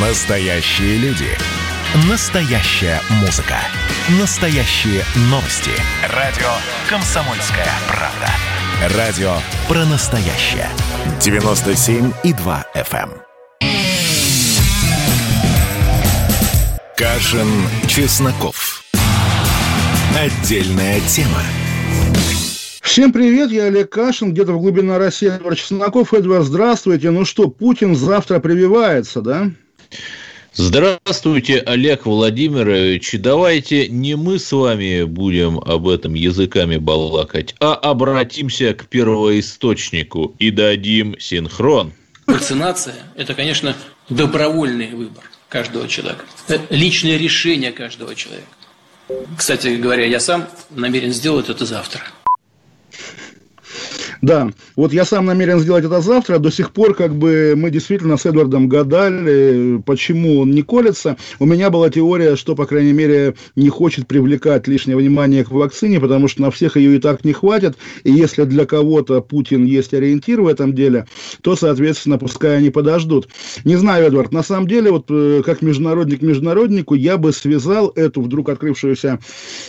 Настоящие люди. Настоящая музыка. Настоящие новости. Радио «Комсомольская правда». Радио про настоящее. 97,2 FM. эм. Кашин, Чесноков. Отдельная тема. Всем привет, я Олег Кашин, где-то в глубине России Эдвард Чесноков. Эдвард, здравствуйте. Ну что, Путин завтра прививается, да? Здравствуйте, Олег Владимирович. Давайте не мы с вами будем об этом языками балакать, а обратимся к первоисточнику и дадим синхрон. Вакцинация – это, конечно, добровольный выбор каждого человека. Это личное решение каждого человека. Кстати говоря, я сам намерен сделать это завтра. Да, вот я сам намерен сделать это завтра. До сих пор, как бы, мы действительно с Эдвардом гадали, почему он не колется. У меня была теория, что, по крайней мере, не хочет привлекать лишнее внимание к вакцине, потому что на всех ее и так не хватит. И если для кого-то Путин есть ориентир в этом деле, то, соответственно, пускай они подождут. Не знаю, Эдвард, на самом деле, вот э, как международник международнику, я бы связал эту вдруг открывшуюся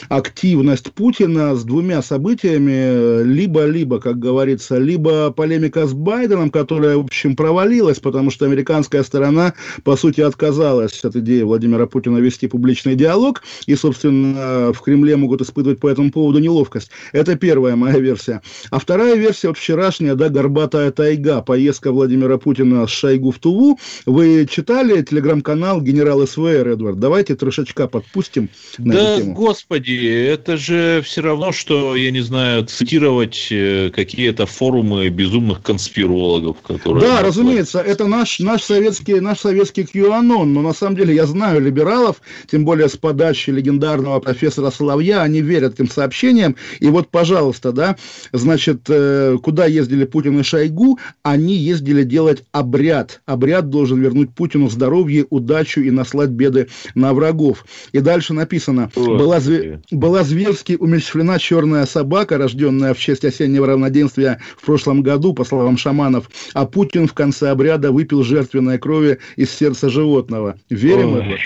активность Путина с двумя событиями, либо-либо, как говорится, говорится, либо полемика с Байденом, которая, в общем, провалилась, потому что американская сторона, по сути, отказалась от идеи Владимира Путина вести публичный диалог, и, собственно, в Кремле могут испытывать по этому поводу неловкость. Это первая моя версия. А вторая версия, вот вчерашняя, да, «Горбатая тайга», поездка Владимира Путина с Шойгу в Туву. Вы читали телеграм-канал «Генерал СВР», Эдвард? Давайте трешечка подпустим на да, эту тему. господи, это же все равно, что, я не знаю, цитировать э, какие какие-то форумы безумных конспирологов, которые... Да, разумеется, это наш, наш советский, наш советский QAnon, но на самом деле я знаю либералов, тем более с подачи легендарного профессора Соловья, они верят этим сообщениям, и вот, пожалуйста, да, значит, э, куда ездили Путин и Шойгу, они ездили делать обряд. Обряд должен вернуть Путину здоровье, удачу и наслать беды на врагов. И дальше написано, была, зве- была зверски умерщвлена черная собака, рожденная в честь осеннего равноденствия в прошлом году, по словам шаманов, а Путин в конце обряда выпил жертвенной крови из сердца животного. Верим Ой, это?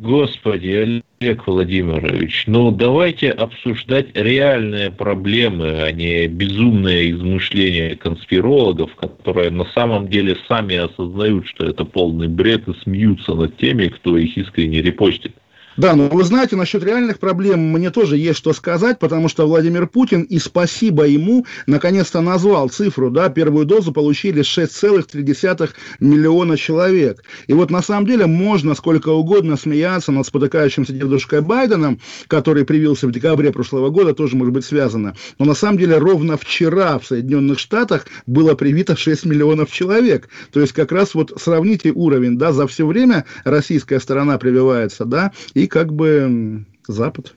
Господи, Олег Владимирович, ну давайте обсуждать реальные проблемы, а не безумные измышления конспирологов, которые на самом деле сами осознают, что это полный бред и смеются над теми, кто их искренне репостит. Да, но вы знаете, насчет реальных проблем мне тоже есть что сказать, потому что Владимир Путин, и спасибо ему, наконец-то назвал цифру, да, первую дозу получили 6,3 миллиона человек. И вот на самом деле можно сколько угодно смеяться над спотыкающимся дедушкой Байденом, который привился в декабре прошлого года, тоже может быть связано. Но на самом деле ровно вчера в Соединенных Штатах было привито 6 миллионов человек. То есть как раз вот сравните уровень, да, за все время российская сторона прививается, да, и как бы Запад.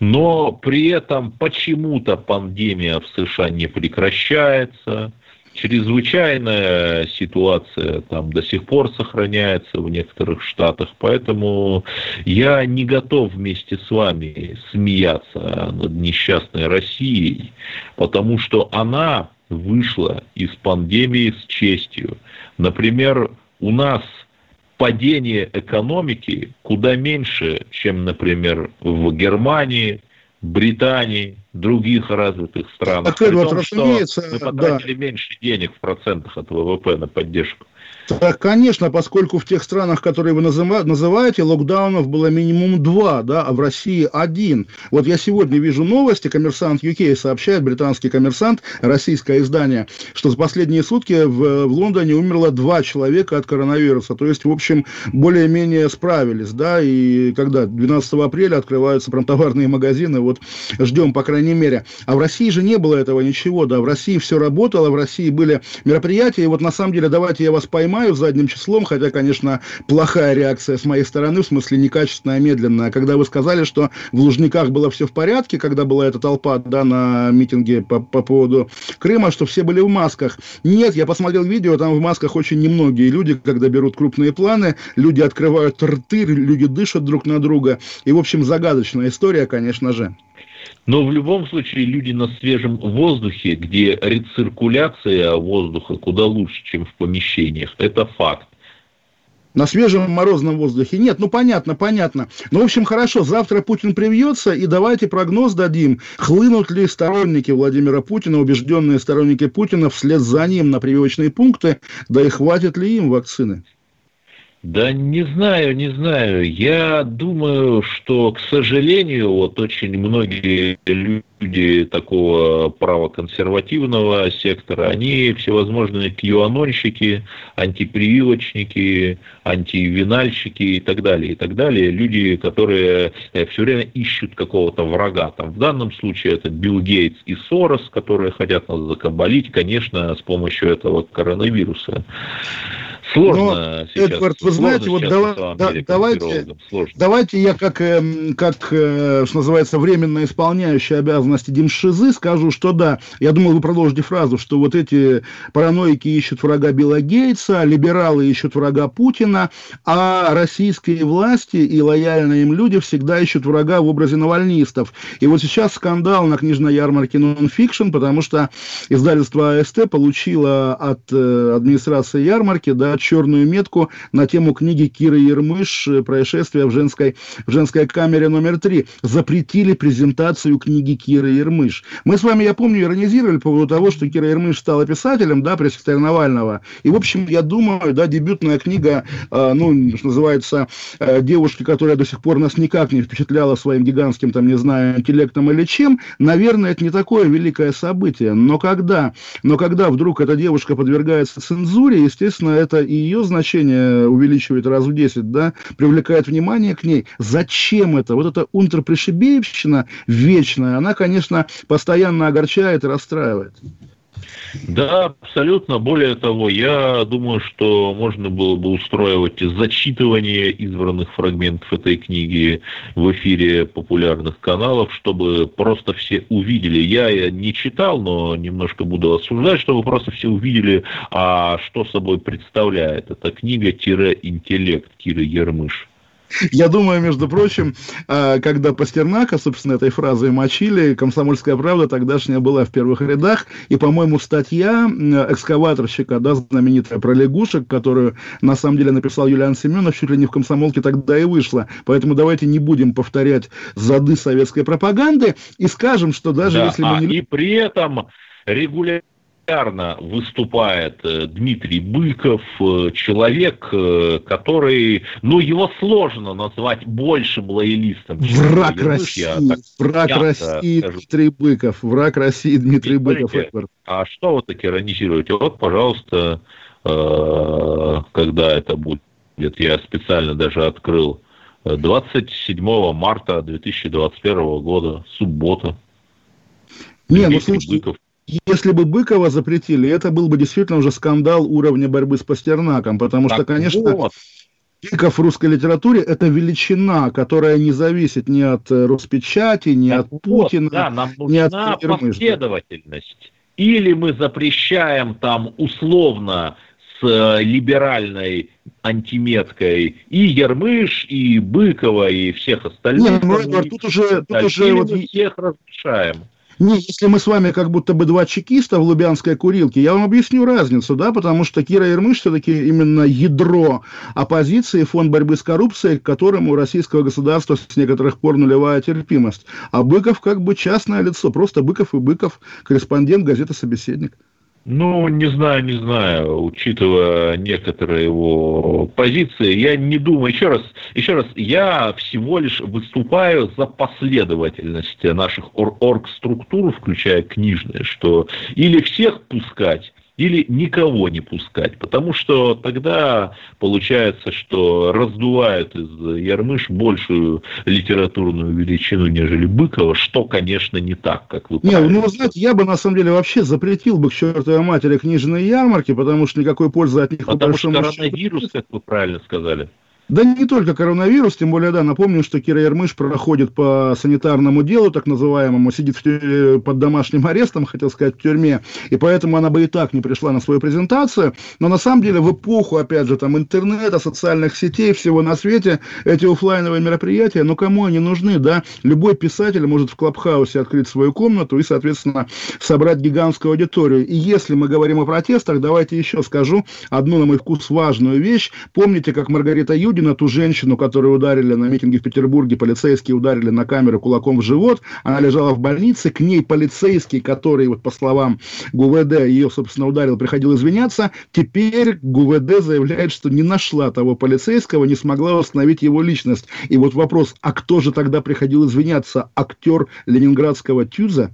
Но при этом почему-то пандемия в США не прекращается. Чрезвычайная ситуация там до сих пор сохраняется в некоторых штатах, поэтому я не готов вместе с вами смеяться над несчастной Россией, потому что она вышла из пандемии с честью. Например, у нас падение экономики куда меньше, чем, например, в Германии, Британии, других развитых странах. Так, При вот, том, что мы потратили да. меньше денег в процентах от ВВП на поддержку. Так, конечно, поскольку в тех странах, которые вы называете, локдаунов было минимум два, да, а в России один. Вот я сегодня вижу новости, коммерсант UK сообщает, британский коммерсант, российское издание, что за последние сутки в, в Лондоне умерло два человека от коронавируса. То есть, в общем, более-менее справились, да, и когда 12 апреля открываются промтоварные магазины, вот ждем, по крайней мере. А в России же не было этого ничего, да, в России все работало, в России были мероприятия, и вот на самом деле, давайте я вас поймаю, понимаю задним числом, хотя, конечно, плохая реакция с моей стороны, в смысле некачественная, медленная. Когда вы сказали, что в Лужниках было все в порядке, когда была эта толпа да, на митинге по, по поводу Крыма, что все были в масках. Нет, я посмотрел видео, там в масках очень немногие люди, когда берут крупные планы, люди открывают рты, люди дышат друг на друга. И, в общем, загадочная история, конечно же. Но в любом случае люди на свежем воздухе, где рециркуляция воздуха куда лучше, чем в помещениях, это факт. На свежем морозном воздухе. Нет, ну понятно, понятно. Ну, в общем, хорошо, завтра Путин привьется, и давайте прогноз дадим. Хлынут ли сторонники Владимира Путина, убежденные сторонники Путина, вслед за ним на прививочные пункты, да и хватит ли им вакцины? Да не знаю, не знаю. Я думаю, что, к сожалению, вот очень многие люди такого правоконсервативного сектора, они всевозможные кьюанонщики, антипрививочники, антивинальщики и так далее, и так далее. Люди, которые э, все время ищут какого-то врага. Там, в данном случае это Билл Гейтс и Сорос, которые хотят нас закабалить, конечно, с помощью этого коронавируса. Сложно Но, сейчас. Эдвард, вы знаете, вот дава, да, давайте, давайте я как, эм, как, э, что называется, временно исполняющий обязанности Димшизы скажу, что да, я думал, вы продолжите фразу, что вот эти параноики ищут врага Билла Гейтса, либералы ищут врага Путина, а российские власти и лояльные им люди всегда ищут врага в образе навальнистов. И вот сейчас скандал на книжной ярмарке Nonfiction, потому что издательство АСТ получило от э, администрации ярмарки, да, черную метку на тему книги Киры Ермыш «Происшествие в женской, в женской камере номер три». Запретили презентацию книги Киры Ермыш. Мы с вами, я помню, иронизировали по поводу того, что Кира Ермыш стала писателем, да, пресс-секретарь Навального. И, в общем, я думаю, да, дебютная книга, э, ну, что называется, э, девушки, которая до сих пор нас никак не впечатляла своим гигантским, там, не знаю, интеллектом или чем, наверное, это не такое великое событие. Но когда, но когда вдруг эта девушка подвергается цензуре, естественно, это и ее значение увеличивает раз в 10, да, привлекает внимание к ней. Зачем это? Вот эта унтерпришибеевщина вечная, она, конечно, постоянно огорчает и расстраивает. Да, абсолютно. Более того, я думаю, что можно было бы устроивать зачитывание избранных фрагментов этой книги в эфире популярных каналов, чтобы просто все увидели. Я не читал, но немножко буду осуждать, чтобы просто все увидели, а что собой представляет эта книга-интеллект Киры Ермыш. Я думаю, между прочим, а, когда Пастернака, собственно, этой фразой мочили, «Комсомольская правда» тогдашняя была в первых рядах, и, по-моему, статья экскаваторщика, да, знаменитая про лягушек, которую, на самом деле, написал Юлиан Семенов, чуть ли не в «Комсомолке» тогда и вышла. Поэтому давайте не будем повторять зады советской пропаганды и скажем, что даже да, если мы а, не... И при этом регулярно регулярно выступает э, Дмитрий Быков, э, человек, э, который, ну, его сложно назвать большим лоялистом. Враг России, враг России скажу. Дмитрий Быков, враг России Дмитрий Быков. Эдвард. А что вы так иронизируете? Вот, пожалуйста, когда это будет, я специально даже открыл, 27 марта 2021 года, суббота. Не, ну слушайте, Быков если бы Быкова запретили, это был бы действительно уже скандал уровня борьбы с Пастернаком, потому так что, конечно, вот. Быков в русской литературе – это величина, которая не зависит ни от э, Роспечати, ни так от вот, Путина, да, нам ни от последовательность. Или мы запрещаем там условно с э, либеральной антиметкой и Ермыш, и Быкова, и всех остальных. Нет, ну, тут уже, тут уже вот... всех разрешаем. Не, если мы с вами как будто бы два чекиста в Лубянской курилке, я вам объясню разницу, да, потому что Кира Ермыш все-таки именно ядро оппозиции, фонд борьбы с коррупцией, к которому у российского государства с некоторых пор нулевая терпимость. А Быков как бы частное лицо, просто Быков и Быков, корреспондент газеты «Собеседник». Ну, не знаю, не знаю, учитывая некоторые его позиции, я не думаю, еще раз, еще раз, я всего лишь выступаю за последовательность наших оргструктур, включая книжные, что или всех пускать, или никого не пускать, потому что тогда получается, что раздувают из Ярмыш большую литературную величину, нежели Быкова, что, конечно, не так, как вы Не, ну, вы знаете, я бы, на самом деле, вообще запретил бы к чертовой матери книжные ярмарки, потому что никакой пользы от них Потому что коронавирус, счету... как вы правильно сказали. Да не только коронавирус, тем более, да, напомню, что Кира Ермыш проходит по санитарному делу, так называемому, сидит в, под домашним арестом, хотел сказать, в тюрьме, и поэтому она бы и так не пришла на свою презентацию, но на самом деле в эпоху, опять же, там, интернета, социальных сетей, всего на свете, эти офлайновые мероприятия, ну, кому они нужны, да? Любой писатель может в Клабхаусе открыть свою комнату и, соответственно, собрать гигантскую аудиторию. И если мы говорим о протестах, давайте еще скажу одну, на мой вкус, важную вещь. Помните, как Маргарита Юдина Юдина, ту женщину, которую ударили на митинге в Петербурге, полицейские ударили на камеру кулаком в живот, она лежала в больнице, к ней полицейский, который, вот по словам ГУВД, ее, собственно, ударил, приходил извиняться, теперь ГУВД заявляет, что не нашла того полицейского, не смогла установить его личность. И вот вопрос, а кто же тогда приходил извиняться? Актер ленинградского ТЮЗа?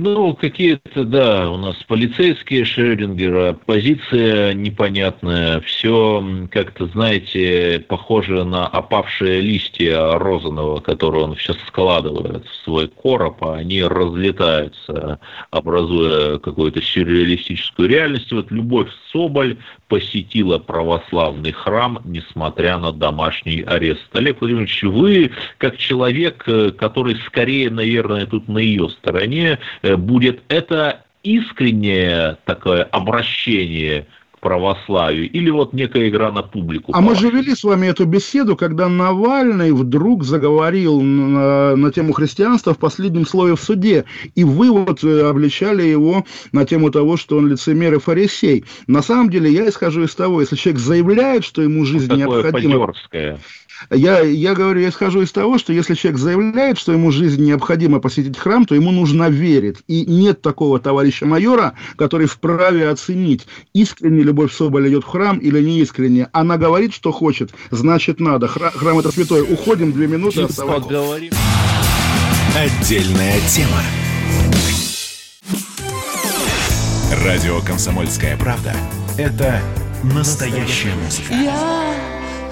Ну, какие-то, да, у нас полицейские Шрёдингера, позиция непонятная, все как-то, знаете, похоже на опавшие листья розаного, которые он сейчас складывает в свой короб, а они разлетаются, образуя какую-то сюрреалистическую реальность. Вот Любовь Соболь посетила православный храм, несмотря на домашний арест. Олег Владимирович, вы, как человек, э, который скорее, наверное, тут на ее стороне, Э, будет это искреннее такое обращение православию или вот некая игра на публику? А мы же вели с вами эту беседу, когда Навальный вдруг заговорил на, на тему христианства в последнем слове в суде, и вы вот э, обличали его на тему того, что он лицемер и фарисей. На самом деле я исхожу из того, если человек заявляет, что ему жизнь вот необходима... Подерское. Я, я говорю, я исхожу из того, что если человек заявляет, что ему жизнь необходимо посетить храм, то ему нужно верить. И нет такого товарища майора, который вправе оценить, искренне Любовь Соболь идет в храм или не искренне. Она говорит, что хочет, значит надо. Храм, храм это святой. Уходим, две минуты. Отдельная тема. Радио «Комсомольская правда» — это настоящая музыка. Я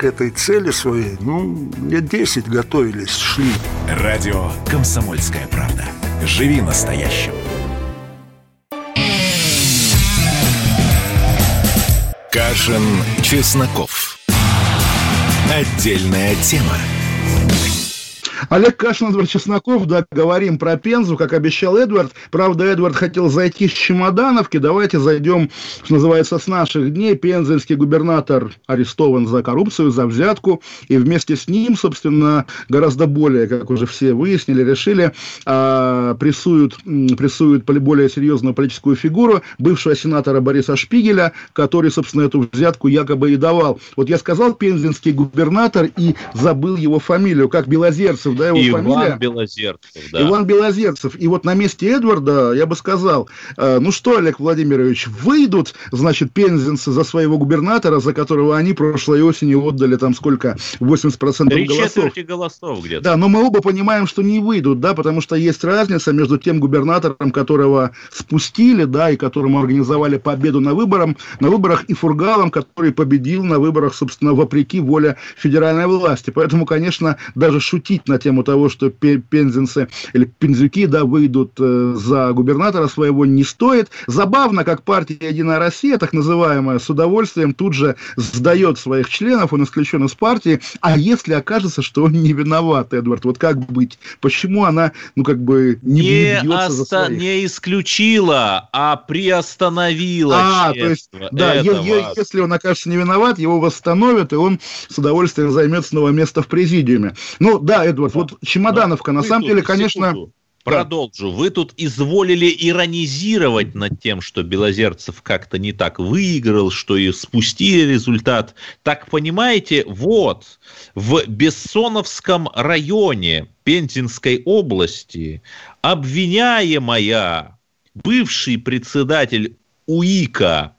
к этой цели своей, ну, лет 10 готовились, шли. Радио «Комсомольская правда». Живи настоящим. Кашин, Чесноков. Отдельная тема. Олег Кашин, Эдвард Чесноков, да, говорим про Пензу, как обещал Эдвард. Правда, Эдвард хотел зайти с Чемодановки. Давайте зайдем, что называется, с наших дней. Пензенский губернатор арестован за коррупцию, за взятку. И вместе с ним, собственно, гораздо более, как уже все выяснили, решили, а, прессуют, прессуют более серьезную политическую фигуру бывшего сенатора Бориса Шпигеля, который, собственно, эту взятку якобы и давал. Вот я сказал пензенский губернатор и забыл его фамилию, как Белозерцев Белозерцев, да, его Иван фамилия? Белозерцев, да. Иван Белозерцев. И вот на месте Эдварда я бы сказал, э, ну что, Олег Владимирович, выйдут, значит, пензенцы за своего губернатора, за которого они прошлой осенью отдали там сколько, 80% Три голосов. голосов где-то. Да, но мы оба понимаем, что не выйдут, да, потому что есть разница между тем губернатором, которого спустили, да, и которому организовали победу на, выборах, на выборах, и Фургалом, который победил на выборах, собственно, вопреки воле федеральной власти. Поэтому, конечно, даже шутить на тему того, что пензенцы или пензюки, да, выйдут э, за губернатора своего, не стоит. Забавно, как партия «Единая Россия», так называемая, с удовольствием тут же сдает своих членов, он исключен из партии, а если окажется, что он не виноват, Эдвард, вот как быть? Почему она, ну, как бы не, не, оста- за своих? не исключила, а приостановила А, то есть, да, е- е- если он окажется не виноват, его восстановят, и он с удовольствием займет снова место в президиуме. Ну, да, Эдвард, Эдвард, вот Чемодановка, на самом деле, конечно... Секунду. Продолжу. Вы тут изволили иронизировать над тем, что Белозерцев как-то не так выиграл, что и спустили результат. Так понимаете, вот в Бессоновском районе Пензенской области обвиняемая, бывший председатель УИКа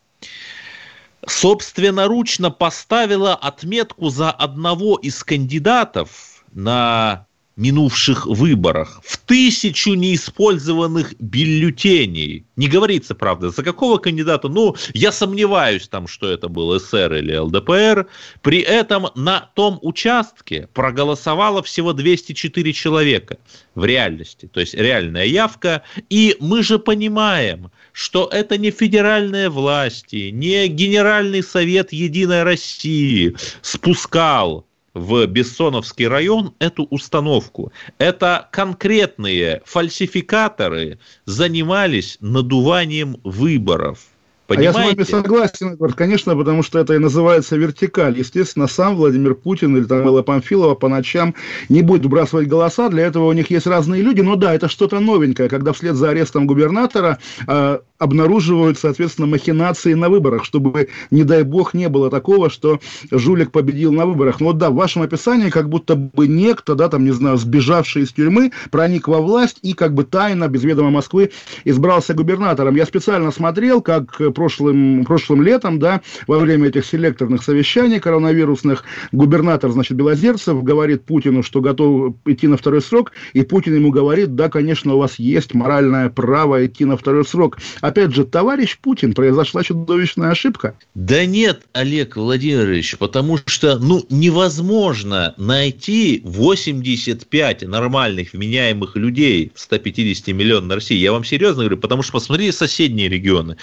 собственноручно поставила отметку за одного из кандидатов на минувших выборах в тысячу неиспользованных бюллетеней. Не говорится, правда, за какого кандидата. Ну, я сомневаюсь там, что это был СР или ЛДПР. При этом на том участке проголосовало всего 204 человека в реальности. То есть реальная явка. И мы же понимаем, что это не федеральные власти, не Генеральный совет Единой России спускал в Бессоновский район эту установку. Это конкретные фальсификаторы занимались надуванием выборов. Понимаете? А я с вами согласен, Эдвард, конечно, потому что это и называется вертикаль. Естественно, сам Владимир Путин или там Элла Памфилова по ночам не будет выбрасывать голоса, для этого у них есть разные люди, но да, это что-то новенькое, когда вслед за арестом губернатора э, обнаруживают, соответственно, махинации на выборах, чтобы, не дай бог, не было такого, что жулик победил на выборах. Но вот да, в вашем описании как будто бы некто, да, там, не знаю, сбежавший из тюрьмы, проник во власть и как бы тайно, без ведома Москвы, избрался губернатором. Я специально смотрел, как прошлым, прошлым летом, да, во время этих селекторных совещаний коронавирусных, губернатор, значит, Белозерцев говорит Путину, что готов идти на второй срок, и Путин ему говорит, да, конечно, у вас есть моральное право идти на второй срок. Опять же, товарищ Путин, произошла чудовищная ошибка. Да нет, Олег Владимирович, потому что, ну, невозможно найти 85 нормальных, вменяемых людей в 150 миллионов России. Я вам серьезно говорю, потому что посмотрите соседние регионы.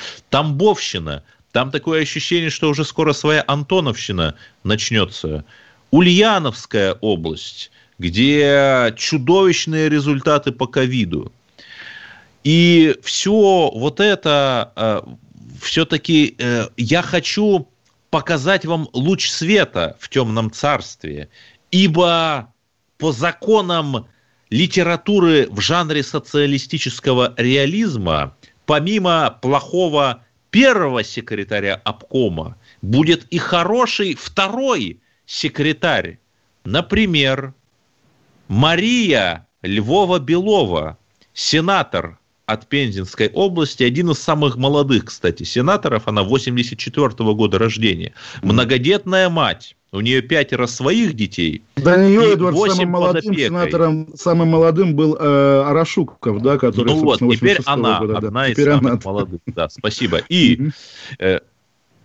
Тамбовщина, там такое ощущение, что уже скоро своя Антоновщина начнется. Ульяновская область, где чудовищные результаты по ковиду. И все вот это э, все-таки э, я хочу показать вам луч света в темном царстве, ибо по законам литературы в жанре социалистического реализма, помимо плохого первого секретаря обкома, будет и хороший второй секретарь. Например, Мария Львова-Белова, сенатор от Пензенской области, один из самых молодых, кстати, сенаторов, она 84 -го года рождения. Многодетная мать, у нее пятеро своих детей. До нее, Эдвард, самым молодым сенатором, самым молодым был э, Арашуков, да, который, Ну вот, теперь она, года, одна да. из теперь самых она. молодых, да, спасибо. И э,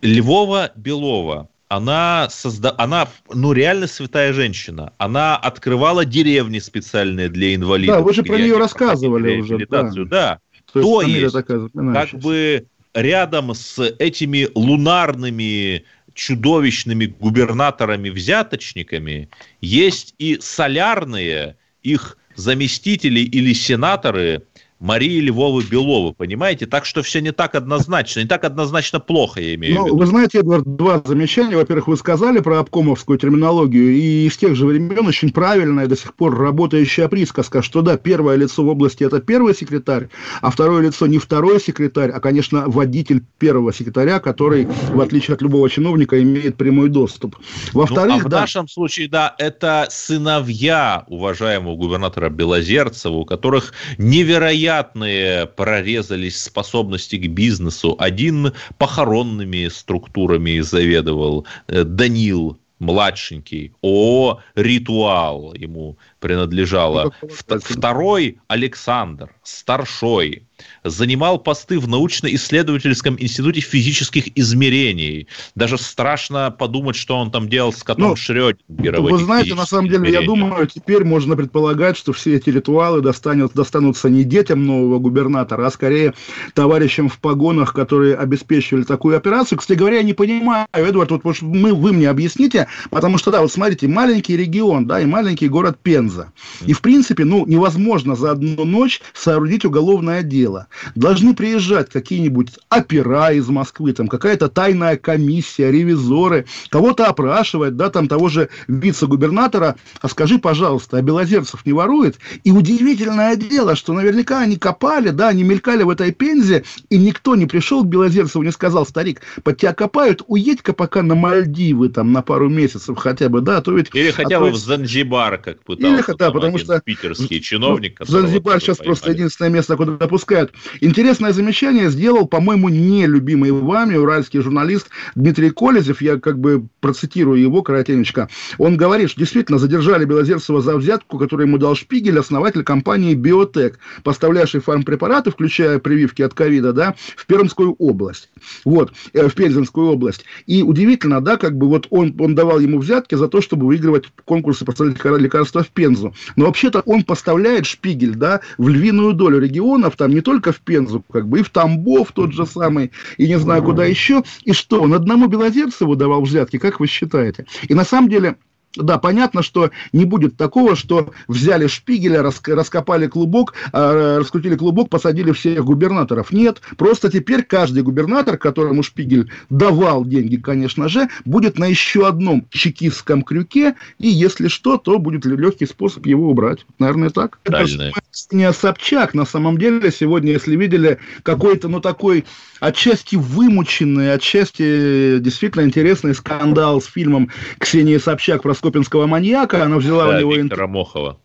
Львова Белова, она, созда... она, ну, реально святая женщина. Она открывала деревни специальные для инвалидов. Да, вы же про нее рассказывали уже. Да. да. То, То есть, такая как бы рядом с этими лунарными чудовищными губернаторами-взяточниками есть и солярные их заместители или сенаторы, Марии Львовы Беловы, понимаете? Так что все не так однозначно, не так однозначно плохо, я имею ну, в виду. Вы знаете, Эдвард, два замечания. Во-первых, вы сказали про обкомовскую терминологию, и из тех же времен очень правильная до сих пор работающая присказка, что да, первое лицо в области – это первый секретарь, а второе лицо не второй секретарь, а, конечно, водитель первого секретаря, который, в отличие от любого чиновника, имеет прямой доступ. Во-вторых, ну, а в да, нашем случае, да, это сыновья уважаемого губернатора Белозерцева, у которых невероятно невероятные прорезались способности к бизнесу. Один похоронными структурами заведовал, э, Данил младшенький, о ритуал ему принадлежало. Второй Александр, старшой, занимал посты в научно-исследовательском институте физических измерений. Даже страшно подумать, что он там делал с котом ну, Шрёдингера. Вы знаете, на самом деле, я думаю, теперь можно предполагать, что все эти ритуалы достанут, достанутся не детям нового губернатора, а скорее товарищам в погонах, которые обеспечивали такую операцию. Кстати говоря, я не понимаю, Эдвард, вот мы, вы мне объясните, потому что, да, вот смотрите, маленький регион, да, и маленький город Пенза. И, в принципе, ну, невозможно за одну ночь соорудить уголовное дело должны приезжать какие-нибудь опера из Москвы, там какая-то тайная комиссия, ревизоры, кого-то опрашивать, да, там того же вице-губернатора, а скажи, пожалуйста, а Белозерцев не ворует? И удивительное дело, что наверняка они копали, да, они мелькали в этой пензе, и никто не пришел к Белозерцеву, не сказал, старик, под тебя копают, уедь-ка пока на Мальдивы, там, на пару месяцев хотя бы, да, а то ведь... Или хотя а бы в Занзибар, как пытался. Или, да, потому что... Питерский чиновник. Занзибар сейчас просто единственное место, куда допускают обсуждают. Интересное замечание сделал, по-моему, нелюбимый вами уральский журналист Дмитрий Колезев. Я как бы процитирую его коротенечко. Он говорит, что действительно задержали Белозерцева за взятку, которую ему дал Шпигель, основатель компании «Биотек», поставлявший фармпрепараты, включая прививки от ковида, да, в Пермскую область. Вот, э, в Пензенскую область. И удивительно, да, как бы вот он, он давал ему взятки за то, чтобы выигрывать конкурсы поставлять лекарства в Пензу. Но вообще-то он поставляет Шпигель, да, в львиную долю регионов, там не только в Пензу, как бы и в Тамбов тот же самый, и не знаю куда еще. И что, он одному Белозерцеву давал взятки, как вы считаете? И на самом деле да, понятно, что не будет такого, что взяли шпигеля, раскопали клубок, а, раскрутили клубок, посадили всех губернаторов. Нет, просто теперь каждый губернатор, которому шпигель давал деньги, конечно же, будет на еще одном чекистском крюке, и если что, то будет легкий способ его убрать. Наверное, так. Правильно. Это не Собчак, на самом деле, сегодня, если видели какой-то, ну, такой отчасти вымученный, отчасти действительно интересный скандал с фильмом Ксении Собчак про скопинского маньяка. Она взяла да, у него... Виктора Мохова.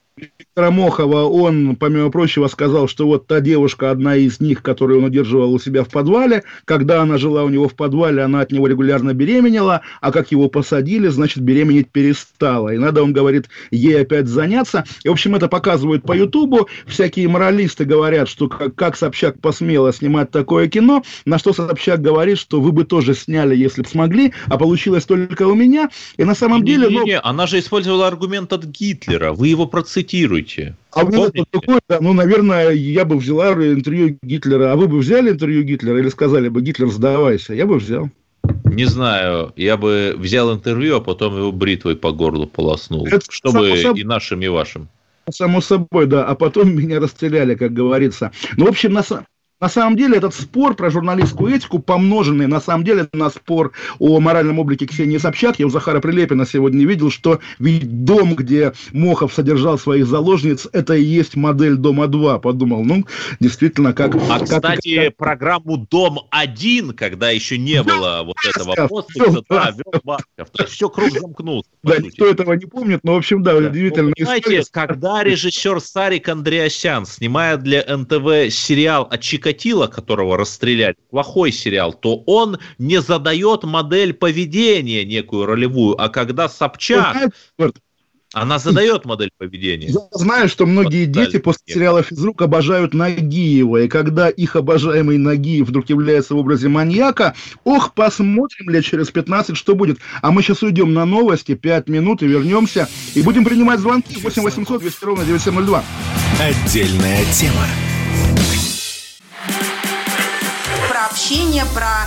Виктора Мохова, он, помимо прочего, сказал, что вот та девушка, одна из них, которую он удерживал у себя в подвале, когда она жила у него в подвале, она от него регулярно беременела, а как его посадили, значит, беременеть перестала. И надо, он говорит, ей опять заняться. И, в общем, это показывают по Ютубу. Всякие моралисты говорят, что как, как Собчак посмела снимать такое кино, на что Собчак говорит, что вы бы тоже сняли, если бы смогли, а получилось только у меня. И на самом не, деле... Не, ну... не, она же использовала аргумент от Гитлера. Вы его процитируете. А у меня такое, ну, наверное, я бы взяла интервью Гитлера. А вы бы взяли интервью Гитлера или сказали бы, Гитлер, сдавайся? Я бы взял. Не знаю, я бы взял интервью, а потом его бритвой по горлу полоснул, Это чтобы само и нашим, и вашим. Само собой, да. А потом меня расстреляли, как говорится. Ну, в общем, на, на самом деле этот спор про журналистскую этику, помноженный на самом деле на спор о моральном облике Ксении Собчак, я у Захара Прилепина сегодня видел, что ведь дом, где Мохов содержал своих заложниц, это и есть модель Дома-2. Подумал, ну, действительно, как... А, как, кстати, как... программу «Дом-1», когда еще не было вот этого подписа, да, вел Басков. То есть все круг замкнулся. Да, никто этого не помнит, но, в общем, да, удивительно. Понимаете, когда режиссер Сарик Андреасян, снимая для НТВ сериал о Чикатило, которого расстреляли, плохой сериал, то он не задает модель поведения некую ролевую, а когда Собчак... Она задает модель поведения. Я знаю, что многие вот, дети после сериала «Физрук» обожают Нагиева, и когда их обожаемый Нагиев вдруг является в образе маньяка, ох, посмотрим лет через 15, что будет. А мы сейчас уйдем на новости, 5 минут, и вернемся, и будем принимать звонки 8 800 200 ровно 9702. Отдельная тема. Общение, про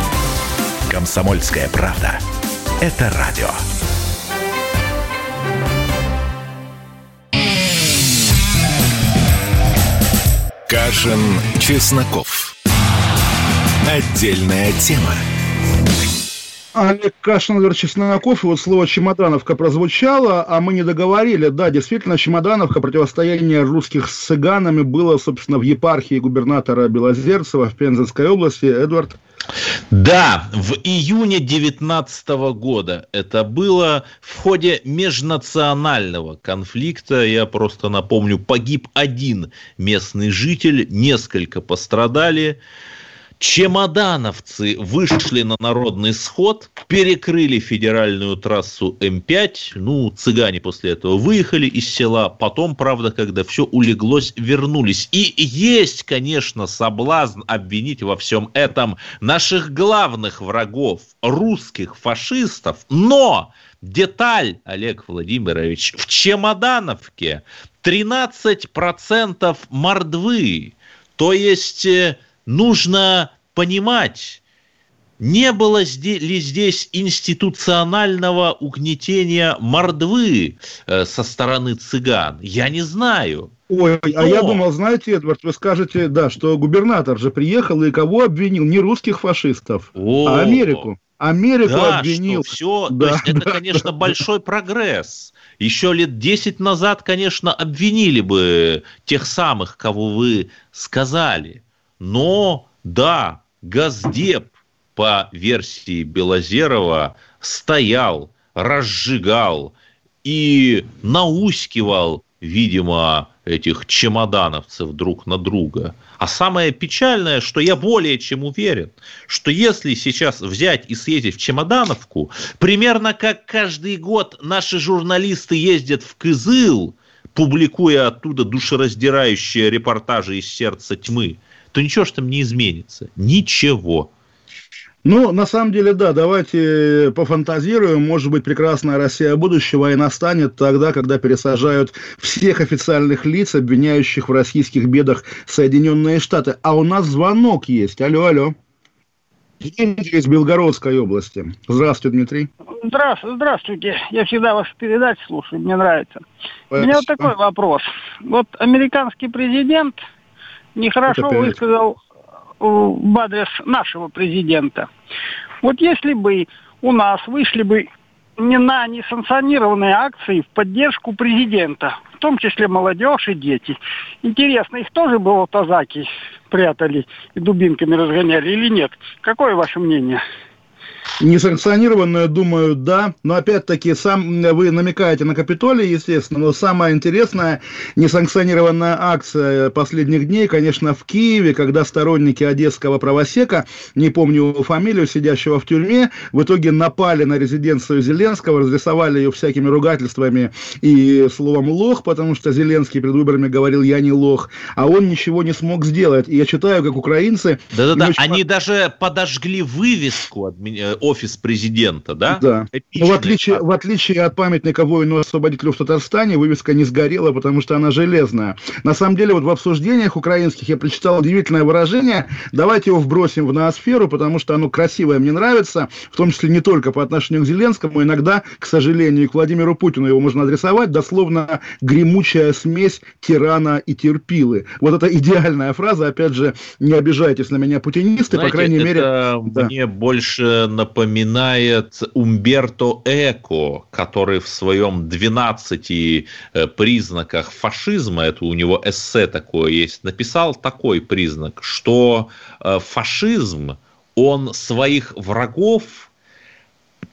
Комсомольская правда. Это радио. Кашин, Чесноков. Отдельная тема. Олег Кашин, Владимир Чесноков, и вот слово «чемодановка» прозвучало, а мы не договорили. Да, действительно, «чемодановка», противостояние русских с цыганами было, собственно, в епархии губернатора Белозерцева в Пензенской области. Эдвард? Да, в июне 2019 года это было в ходе межнационального конфликта. Я просто напомню, погиб один местный житель, несколько пострадали. Чемодановцы вышли на народный сход, перекрыли федеральную трассу М5. Ну, цыгане после этого выехали из села. Потом, правда, когда все улеглось, вернулись. И есть, конечно, соблазн обвинить во всем этом наших главных врагов, русских фашистов. Но деталь, Олег Владимирович, в Чемодановке 13% мордвы. То есть э, нужно понимать, не было ли здесь институционального угнетения мордвы э, со стороны цыган? Я не знаю. Ой, а Но- я думал, знаете, Эдвард, вы скажете, да, что губернатор же приехал и кого обвинил? Не русских фашистов, О. а Америку. Америку Да, обвинил. все, Да, то есть это, да, конечно, большой прогресс. Еще лет 10 назад, конечно, обвинили бы тех самых, кого вы сказали. Но, да, Газдеп, по версии Белозерова, стоял, разжигал и наускивал, видимо, этих чемодановцев друг на друга. А самое печальное, что я более чем уверен, что если сейчас взять и съездить в Чемодановку, примерно как каждый год наши журналисты ездят в Кызыл, публикуя оттуда душераздирающие репортажи из сердца тьмы, то ничего ж там не изменится. Ничего. Ну, на самом деле, да, давайте пофантазируем. Может быть, прекрасная Россия будущего и настанет тогда, когда пересажают всех официальных лиц, обвиняющих в российских бедах Соединенные Штаты. А у нас звонок есть. Алло, алло. Дмитрий из Белгородской области. Здравствуйте, Дмитрий. Здравствуйте, здравствуйте. Я всегда ваши передачи слушаю, мне нравится. У меня вот Спасибо. такой вопрос. Вот американский президент нехорошо Это высказал э, в адрес нашего президента. Вот если бы у нас вышли бы не на несанкционированные акции в поддержку президента, в том числе молодежь и дети. Интересно, их тоже бы вот азаки прятали и дубинками разгоняли или нет? Какое ваше мнение? Несанкционированное, думаю, да. Но опять-таки, сам вы намекаете на Капитолий, естественно, но самая интересная несанкционированная акция последних дней, конечно, в Киеве, когда сторонники одесского правосека, не помню его фамилию, сидящего в тюрьме, в итоге напали на резиденцию Зеленского, разрисовали ее всякими ругательствами и словом лох, потому что Зеленский перед выборами говорил, я не лох, а он ничего не смог сделать. И я читаю, как украинцы... Да-да-да, очень они даже подожгли вывеску адми- э, офис президента, да? Да. Эпичный Но в отличие, в отличие от памятника воину-освободителю в Татарстане, вывеска не сгорела, потому что она железная. На самом деле, вот в обсуждениях украинских я прочитал удивительное выражение. Давайте его вбросим в ноосферу, потому что оно красивое, мне нравится, в том числе не только по отношению к Зеленскому, иногда, к сожалению, и к Владимиру Путину его можно адресовать, дословно гремучая смесь тирана и терпилы. Вот это идеальная фраза, опять же, не обижайтесь на меня, путинисты, по Знаете, крайней мере... это да. мне больше напоминает Умберто Эко, который в своем 12 э, признаках фашизма, это у него эссе такое есть, написал такой признак, что э, фашизм, он своих врагов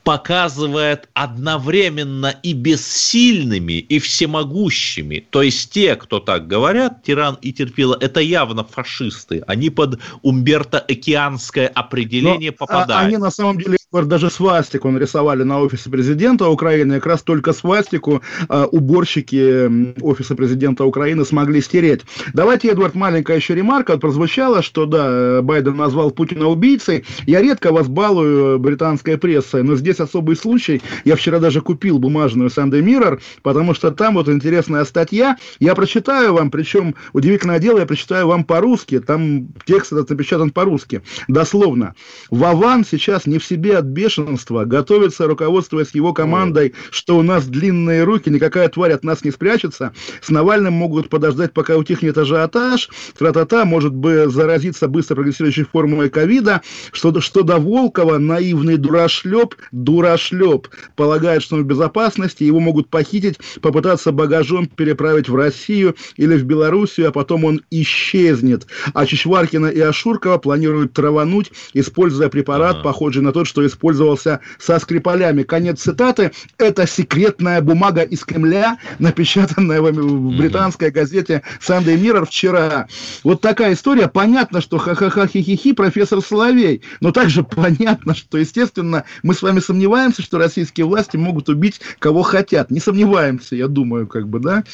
показывает одновременно и бессильными, и всемогущими. То есть те, кто так говорят, тиран и терпила, это явно фашисты. Они под Умберто-океанское определение Но, а, попадают. Они на самом деле даже свастику нарисовали на офисе президента Украины. Как раз только свастику а, уборщики офиса президента Украины смогли стереть. Давайте, Эдвард, маленькая еще ремарка. Вот прозвучало, что да, Байден назвал Путина убийцей. Я редко вас балую британской прессой, но здесь особый случай. Я вчера даже купил бумажную Sunday Mirror, потому что там вот интересная статья. Я прочитаю вам, причем удивительное дело, я прочитаю вам по-русски. Там текст этот напечатан по-русски. Дословно. Вован сейчас не в себе от бешенства, готовится, руководствуясь его командой, что у нас длинные руки, никакая тварь от нас не спрячется. С Навальным могут подождать, пока утихнет ажиотаж. Тра-та-та, может бы заразиться быстро прогрессирующей формулой ковида. Что, что до Волкова, наивный дурашлеп, дурашлеп, полагает, что он в безопасности, его могут похитить, попытаться багажом переправить в Россию или в Белоруссию, а потом он исчезнет. А Чичваркина и Ашуркова планируют травануть, используя препарат, Ага. похожий на тот, что использовался со Скрипалями. Конец цитаты. Это секретная бумага из Кремля, напечатанная в британской газете Sunday Mirror вчера. Вот такая история. Понятно, что ха-ха-ха хи-хи-хи профессор Соловей. Но также понятно, что, естественно, мы с вами сомневаемся, что российские власти могут убить кого хотят. Не сомневаемся, я думаю, как бы, да?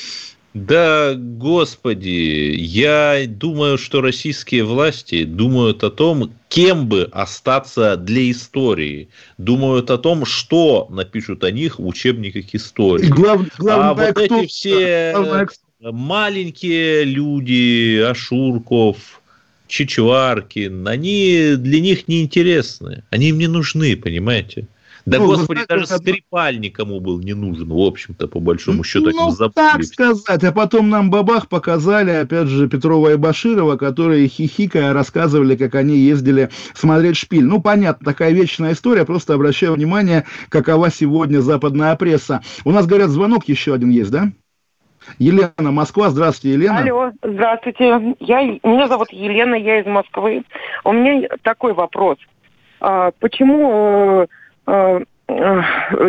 Да, господи, я думаю, что российские власти думают о том, кем бы остаться для истории. Думают о том, что напишут о них в учебниках истории. И глав- а главное, вот кто- эти все главное, маленькие люди, Ашурков, Чичваркин, они для них неинтересны. Они им не нужны, понимаете? Да, Ну, господи, знаете, даже это- Скрипаль никому был не нужен, в общем-то, по большому счету, они Ну, забыли. так сказать. А потом нам бабах показали, опять же, Петрова и Баширова, которые хихикая рассказывали, как они ездили смотреть шпиль. Ну, понятно, такая вечная история. Просто обращаю внимание, какова сегодня западная пресса. У нас, говорят, звонок еще один есть, да? Елена, Москва. Здравствуйте, Елена. Алло, здравствуйте. Я, меня зовут Елена, я из Москвы. У меня такой вопрос. А, почему э,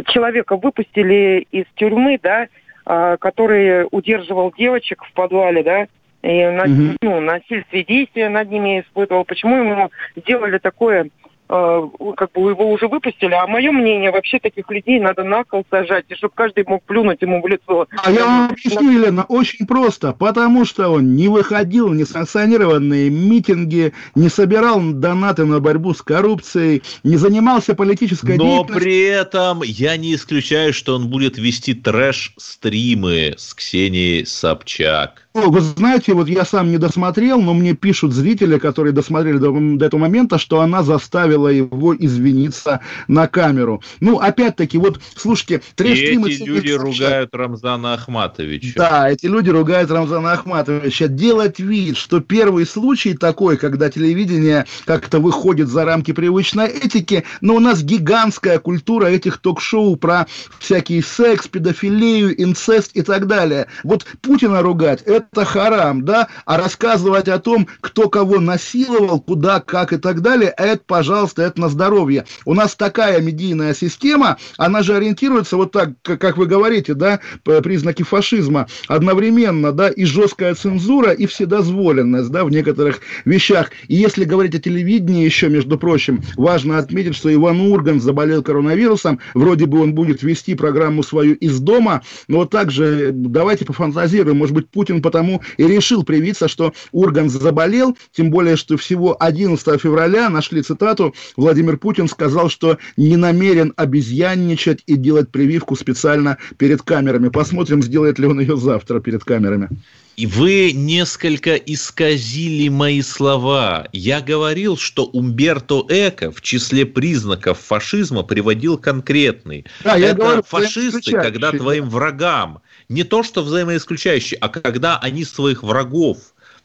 человека выпустили из тюрьмы, да, а, который удерживал девочек в подвале, да, и Мгм. ну, насильствие действия над ними испытывал? Почему ему сделали такое э, как бы его уже выпустили, а мое мнение, вообще таких людей надо на кол сажать, и чтобы каждый мог плюнуть ему в лицо. А я вам объясню, Елена, очень просто. Потому что он не выходил на несанкционированные митинги, не собирал донаты на борьбу с коррупцией, не занимался политической Но деятельностью. при этом я не исключаю, что он будет вести трэш-стримы с Ксенией Собчак. Вы знаете, вот я сам не досмотрел, но мне пишут зрители, которые досмотрели до, до этого момента, что она заставила его извиниться на камеру. Ну, опять-таки, вот, слушайте, И трэш-стримы эти люди ругают Рамзана Ахматовича. Да, эти люди ругают Рамзана Ахматовича. Делать вид, что первый случай такой, когда телевидение как-то выходит за рамки привычной этики, но у нас гигантская культура этих ток-шоу про всякий секс, педофилию, инцест и так далее. Вот Путина ругать – это харам, да? А рассказывать о том, кто кого насиловал, куда, как и так далее, это, пожалуйста, это на здоровье. У нас такая медийная система, она же ориентируется вот так, как вы говорите, да, признаки фашизма одновременно, да, и жесткая цензура, и вседозволенность, да, в некоторых вещах. И если говорить о телевидении еще, между прочим, важно отметить, что Иван Ургант заболел коронавирусом, вроде бы он будет вести программу свою из дома, но также давайте пофантазируем, может быть, Путин потому и решил привиться, что Ургант заболел, тем более, что всего 11 февраля нашли цитату, Владимир Путин сказал, что не намерен обезьянничать и делать прививку специально перед камерами. Посмотрим, сделает ли он ее завтра перед камерами. И вы несколько исказили мои слова. Я говорил, что Умберто Эко в числе признаков фашизма приводил конкретный. Да, я Это говорю, фашисты, когда да. твоим врагам, не то что взаимоисключающие, а когда они своих врагов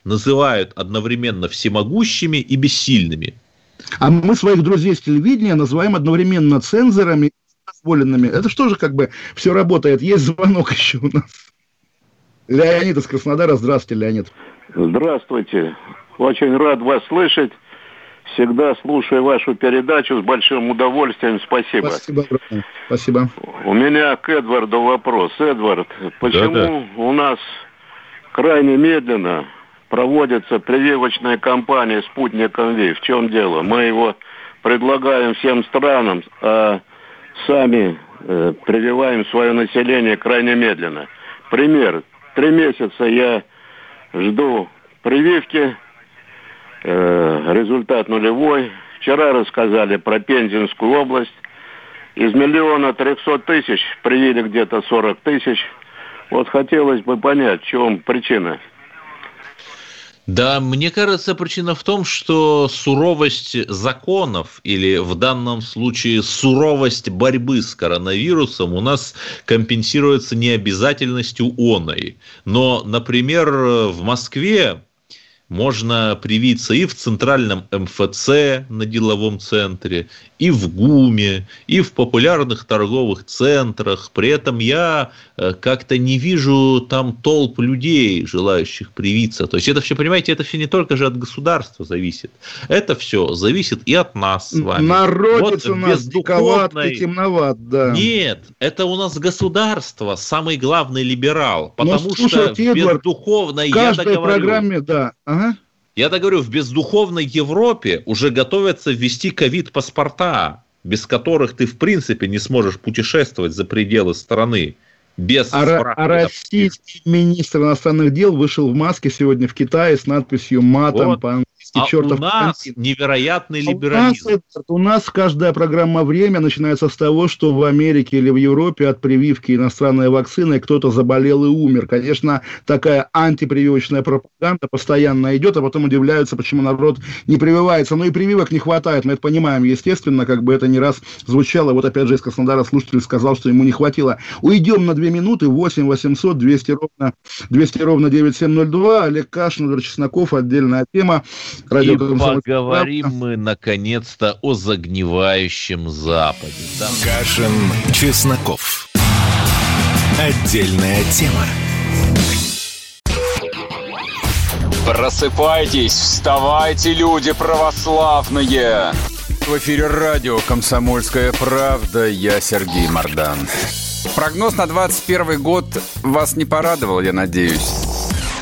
называют одновременно всемогущими и бессильными. А мы своих друзей с телевидения называем одновременно цензорами и дозволенными. Это что же как бы все работает? Есть звонок еще у нас. Леонид из Краснодара. Здравствуйте, Леонид. Здравствуйте. Очень рад вас слышать. Всегда слушаю вашу передачу с большим удовольствием. Спасибо. Спасибо. Спасибо. У меня к Эдварду вопрос. Эдвард, почему Да-да. у нас крайне медленно проводится прививочная кампания спутником Ви? В чем дело? Мы его предлагаем всем странам, а сами э, прививаем свое население крайне медленно. Пример. Три месяца я жду прививки, результат нулевой. Вчера рассказали про Пензенскую область. Из миллиона трехсот тысяч привили где-то 40 тысяч. Вот хотелось бы понять, в чем причина. Да, мне кажется, причина в том, что суровость законов или в данном случае суровость борьбы с коронавирусом у нас компенсируется необязательностью оной. Но, например, в Москве можно привиться и в центральном МФЦ на деловом центре, и в ГУМе, и в популярных торговых центрах. При этом я э, как-то не вижу там толп людей, желающих привиться. То есть это все, понимаете, это все не только же от государства зависит. Это все зависит и от нас с вами. Народец Вот у нас диковат и темноват, да. Нет, это у нас государство, самый главный либерал. Но Потому что в слушайте, Эдвард, бездуховной, в я каждой договорю, программе, да. Ага. Я договорю, в бездуховной Европе уже готовятся ввести ковид-паспорта, без которых ты в принципе не сможешь путешествовать за пределы страны. Без А, справки а российский министр иностранных дел вышел в маске сегодня в Китае с надписью матом Вот. по-английски. А чертов у нас карантин. невероятный А у нас, либерализм. У нас каждая программа «Время» начинается с того, что в Америке или в Европе от прививки иностранной вакцины кто-то заболел и умер. Конечно, такая антипрививочная пропаганда постоянно идет, а потом удивляются, почему народ не прививается. Но и прививок не хватает, мы это понимаем, естественно, как бы это не раз звучало. Вот опять же из Краснодара слушатель сказал, что ему не хватило. Уйдем на две минуты, 8 800 200 ровно, 200 ровно 9702. Олег Кашин, Чесноков, отдельная тема. Радио И «Комсомольская поговорим правда». мы наконец-то о загнивающем Западе. Там Кашин, Чесноков. Отдельная тема. Просыпайтесь, вставайте, люди православные! В эфире радио «Комсомольская правда». Я Сергей Мордан. Прогноз на 21 год вас не порадовал, я надеюсь.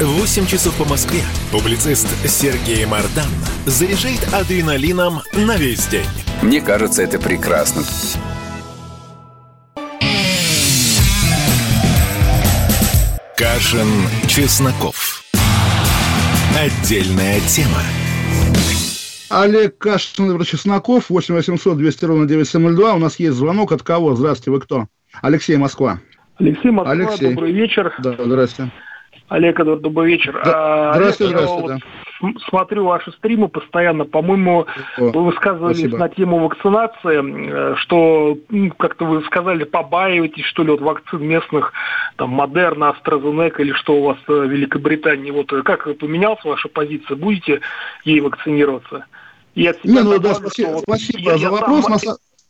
8 часов по Москве публицист Сергей Мардан заряжает адреналином на весь день. Мне кажется, это прекрасно. Кашин, Чесноков. Отдельная тема. Олег Кашин, Владимир Чесноков, 8 800 200 ровно 9702. У нас есть звонок от кого? Здравствуйте, вы кто? Алексей, Москва. Алексей Москва, Алексей. добрый вечер. Да, здрасте. Олег, Эдвард, добрый вечер. Да, А, здравствуйте, Олег, здравствуйте, я вот Смотрю ваши стримы постоянно. По-моему, вы высказывались спасибо. на тему вакцинации, э, что, м, как-то вы сказали, побаиваетесь, что ли, от вакцин местных, там, Модерна, AstraZeneca или что у вас э, в Великобритании. Вот э, как поменялась ваша позиция? Будете ей вакцинироваться? И от себя Не, ну да, спасибо, вот спасибо я- за я вопрос. сам- На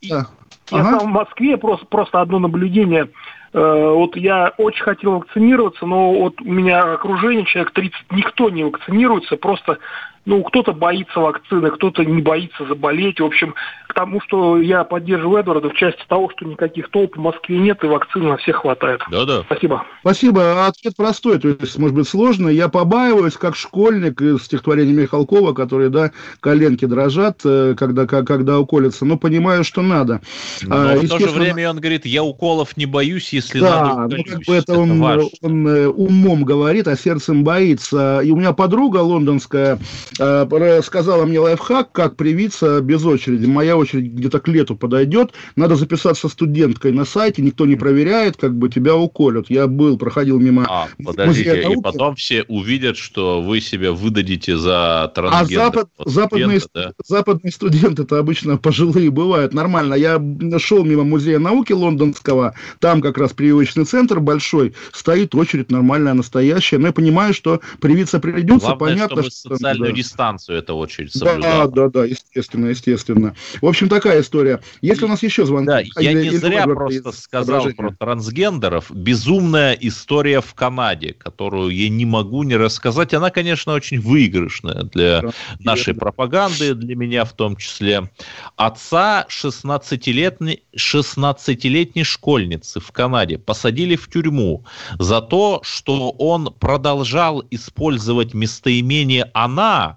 да. я Ага. сам в Москве, просто, просто одно наблюдение. Э, Вот я очень хотел вакцинироваться, но вот у меня окружение, человек 30, никто не вакцинируется, просто, ну, кто-то боится вакцины, кто-то не боится заболеть. В общем, к тому, что я поддерживаю Эдварда в части того, что никаких толп в Москве нет, и вакцины на всех хватает. Да-да. Спасибо. Спасибо. Ответ простой, то есть, может быть, сложный. Я побаиваюсь, как школьник из стихотворения Михалкова, которые, да, коленки дрожат, э, когда, когда уколется, но понимаю, что надо. Но А, в то же время он говорит, я уколов не боюсь, если да, надо, ну уколюсь. как бы это он, важно. он, э, умом говорит, а сердцем боится. И у меня подруга лондонская сказала мне лайфхак, как привиться без очереди. Моя очередь где-то к лету подойдет. Надо записаться студенткой на сайте, никто не проверяет, как бы тебя уколют. Я был, проходил мимо А, музея подождите, и науки. потом все увидят, что вы себя выдадите за А трансгендерного запад, западные, да? западные студенты это обычно пожилые бывают. Нормально. Я шел мимо музея науки лондонского, там как раз прививочный центр большой, стоит очередь нормальная, настоящая. Но я понимаю, что привиться придется, Главное, понятно, чтобы что... социальную да. Дистанцию эта очередь Да, соблюдала. да, да, естественно, естественно. В общем, такая история. Если у нас еще звонки... Да, я или- не или зря просто сказал про трансгендеров. Безумная история в Канаде, которую я не могу не рассказать. Она, конечно, очень выигрышная для нашей пропаганды, для меня в том числе. Отца 16-летней 16-летней школьницы в Канаде посадили в тюрьму за то, что он продолжал использовать местоимение «она»,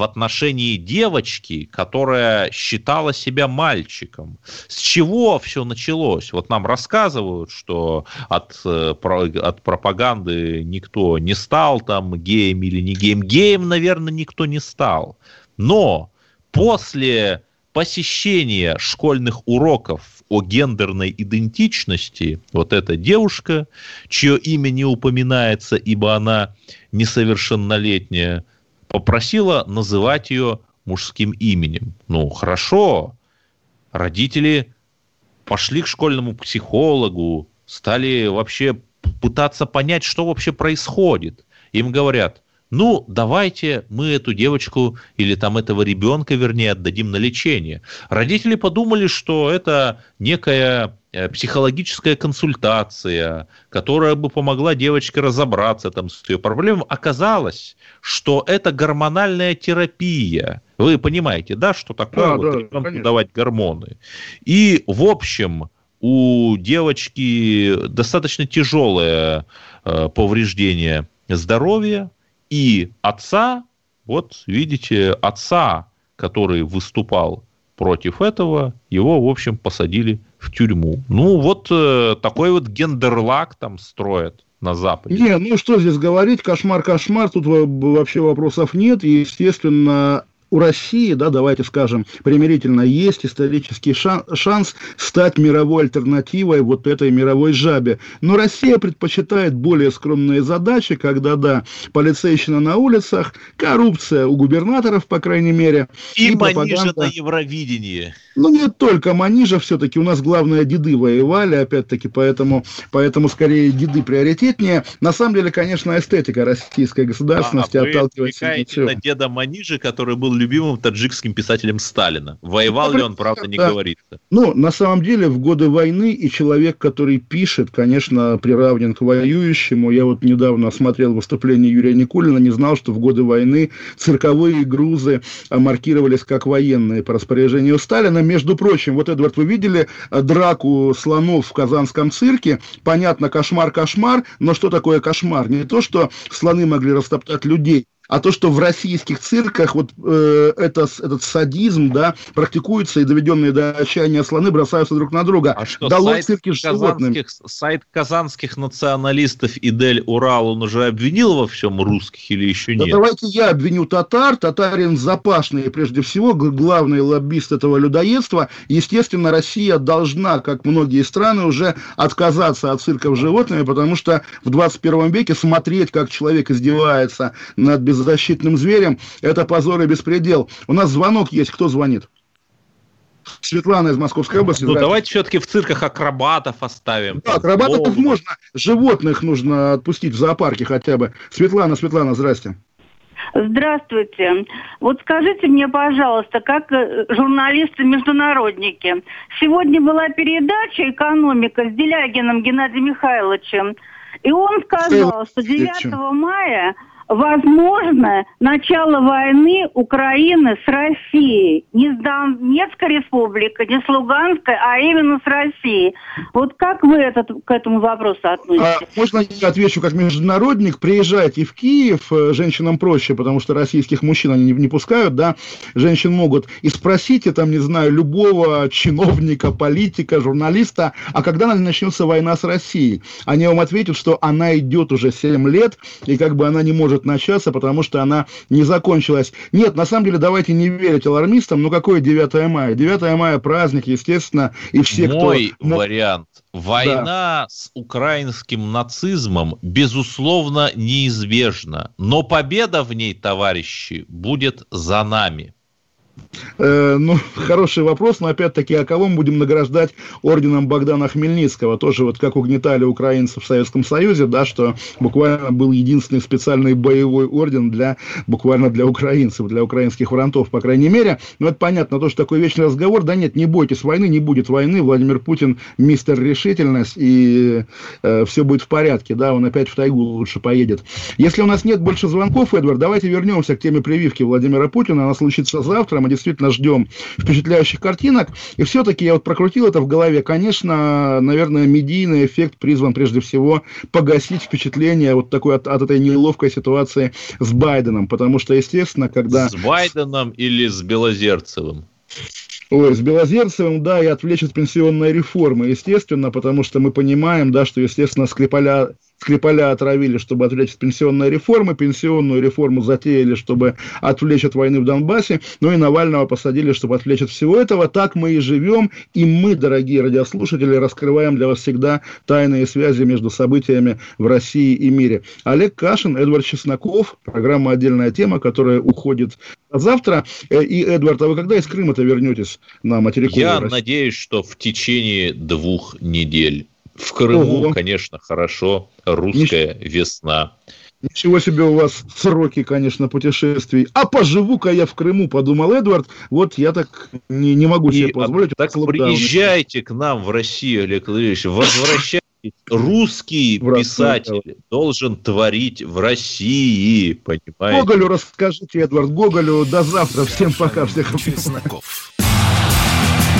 в отношении девочки, которая считала себя мальчиком. С чего все началось? Вот нам рассказывают, что от, э, от пропаганды никто не стал там геем или не геем. Геем, наверное, никто не стал. Но после посещения школьных уроков о гендерной идентичности, вот эта девушка, чье имя не упоминается, ибо она несовершеннолетняя, попросила называть ее мужским именем. Ну, хорошо. Родители пошли к школьному психологу, стали вообще пытаться понять, что вообще происходит. Им говорят, ну, давайте мы эту девочку или там этого ребенка, вернее, отдадим на лечение. Родители подумали, что это некая э, психологическая консультация, которая бы помогла девочке разобраться там с ее проблемами. Оказалось, что это гормональная терапия. Вы понимаете, да, что такое Да, вот да, ребенку конечно. давать гормоны. И, в общем, у девочки достаточно тяжелое э, повреждение здоровья, и отца, вот видите, отца, который выступал против этого, его, в общем, посадили в тюрьму. Ну, вот э, такой вот гендерлак там строят на Западе. Не, ну что здесь говорить, кошмар-кошмар, тут вообще вопросов нет. И, естественно, у России, да, давайте скажем, примирительно, есть исторический шанс, шанс стать мировой альтернативой вот этой мировой жабе. Но Россия предпочитает более скромные задачи, когда, да, полицейщина на улицах, коррупция у губернаторов, по крайней мере. И, и манижа на Евровидении. Ну, не только манижа, все-таки у нас главное деды воевали, опять-таки, поэтому, поэтому скорее деды приоритетнее. На самом деле, конечно, эстетика российской государственности а, отталкивается от на деда Манижи, который был любимым таджикским писателем Сталина. Воевал ли он, правда, не да. говорится. Ну, на самом деле, в годы войны и человек, который пишет, конечно, приравнен к воюющему. Я вот недавно смотрел выступление Юрия Никулина, не знал, что в годы войны цирковые грузы маркировались как военные по распоряжению Сталина. Между прочим, вот, Эдвард, вы видели драку слонов в Казанском цирке? Понятно, кошмар-кошмар, но что такое кошмар? Не то, что слоны могли растоптать людей, а то, что в российских цирках вот э, это, этот садизм, да, практикуется, и доведенные до отчаяния слоны бросаются друг на друга. А что, Дало сайт, цирки казанских, сайт казанских националистов Идель Урал, он уже обвинил во всем русских или еще нет? Да давайте я обвиню татар. Татарин запашный, прежде всего, главный лоббист этого людоедства. Естественно, Россия должна, как многие страны, уже отказаться от цирков с животными, потому что в 21 веке смотреть, как человек издевается над без беззащитным зверем, это позор и беспредел. У нас звонок есть, кто звонит? Светлана из Московской области. Ну, давайте все-таки в цирках акробатов оставим. Да, акробатов Бог. можно, животных нужно отпустить в зоопарке хотя бы. Светлана, Светлана, здрасте. Здравствуйте. Вот скажите мне, пожалуйста, как э, журналисты-международники. Сегодня была передача «Экономика» с Делягиным Геннадием Михайловичем. И он сказал, что 9 мая возможно начало войны Украины с Россией. Не с Донецкой республикой, не с Луганской, а именно с Россией. Вот как вы этот, к этому вопросу относитесь? А, можно я отвечу как международник? Приезжайте в Киев, э, женщинам проще, потому что российских мужчин они не, не пускают, да, женщин могут. И спросите там, не знаю, любого чиновника, политика, журналиста, а когда начнется война с Россией? Они вам ответят, что она идет уже 7 лет, и как бы она не может может начаться, потому что она не закончилась. Нет, на самом деле, давайте не верить алармистам. Ну, какое 9 мая? 9 мая праздник, естественно, и все, Мой кто... вариант. Война да. с украинским нацизмом, безусловно, неизбежна. Но победа в ней, товарищи, будет за нами. Э, ну, хороший вопрос, но опять-таки, а кого мы будем награждать орденом Богдана Хмельницкого? Тоже вот как угнетали украинцев в Советском Союзе, да, что буквально был единственный специальный боевой орден для, буквально для украинцев, для украинских фронтов, по крайней мере. Но это понятно, то, что такой вечный разговор, да нет, не бойтесь войны, не будет войны, Владимир Путин мистер решительность, и э, все будет в порядке, да, он опять в тайгу лучше поедет. Если у нас нет больше звонков, Эдвард, давайте вернемся к теме прививки Владимира Путина, она случится завтра, мы действительно ждем впечатляющих картинок. И все-таки я вот прокрутил это в голове. Конечно, наверное, медийный эффект призван прежде всего погасить впечатление вот такой от, от этой неловкой ситуации с Байденом. Потому что, естественно, когда... С Байденом или с Белозерцевым? Ой, с Белозерцевым, да, и отвлечь от пенсионной реформы, естественно, потому что мы понимаем, да, что, естественно, Скрипаля Скрипаля отравили, чтобы отвлечь от пенсионной реформы, пенсионную реформу затеяли, чтобы отвлечь от войны в Донбассе, ну и Навального посадили, чтобы отвлечь от всего этого. Так мы и живем, и мы, дорогие радиослушатели, раскрываем для вас всегда тайные связи между событиями в России и мире. Олег Кашин, Эдвард Чесноков, программа «Отдельная тема», которая уходит завтра. Э, и, Эдвард, а вы когда из Крыма-то вернетесь на материковую Я Россию? надеюсь, что в течение двух недель. В Крыму, Ого. конечно, хорошо. Русская Нич... весна. Ничего себе у вас сроки, конечно, путешествий. А поживу-ка я в Крыму, подумал Эдвард. Вот я так не, не могу себе И, позволить. Так приезжайте к нам в Россию, Олег Владимирович. Возвращайтесь. Русский писатель должен творить в России, понимаете? Гоголю расскажите, Эдвард Гоголю. До завтра. Всем пока. Всех.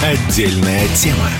Отдельная тема.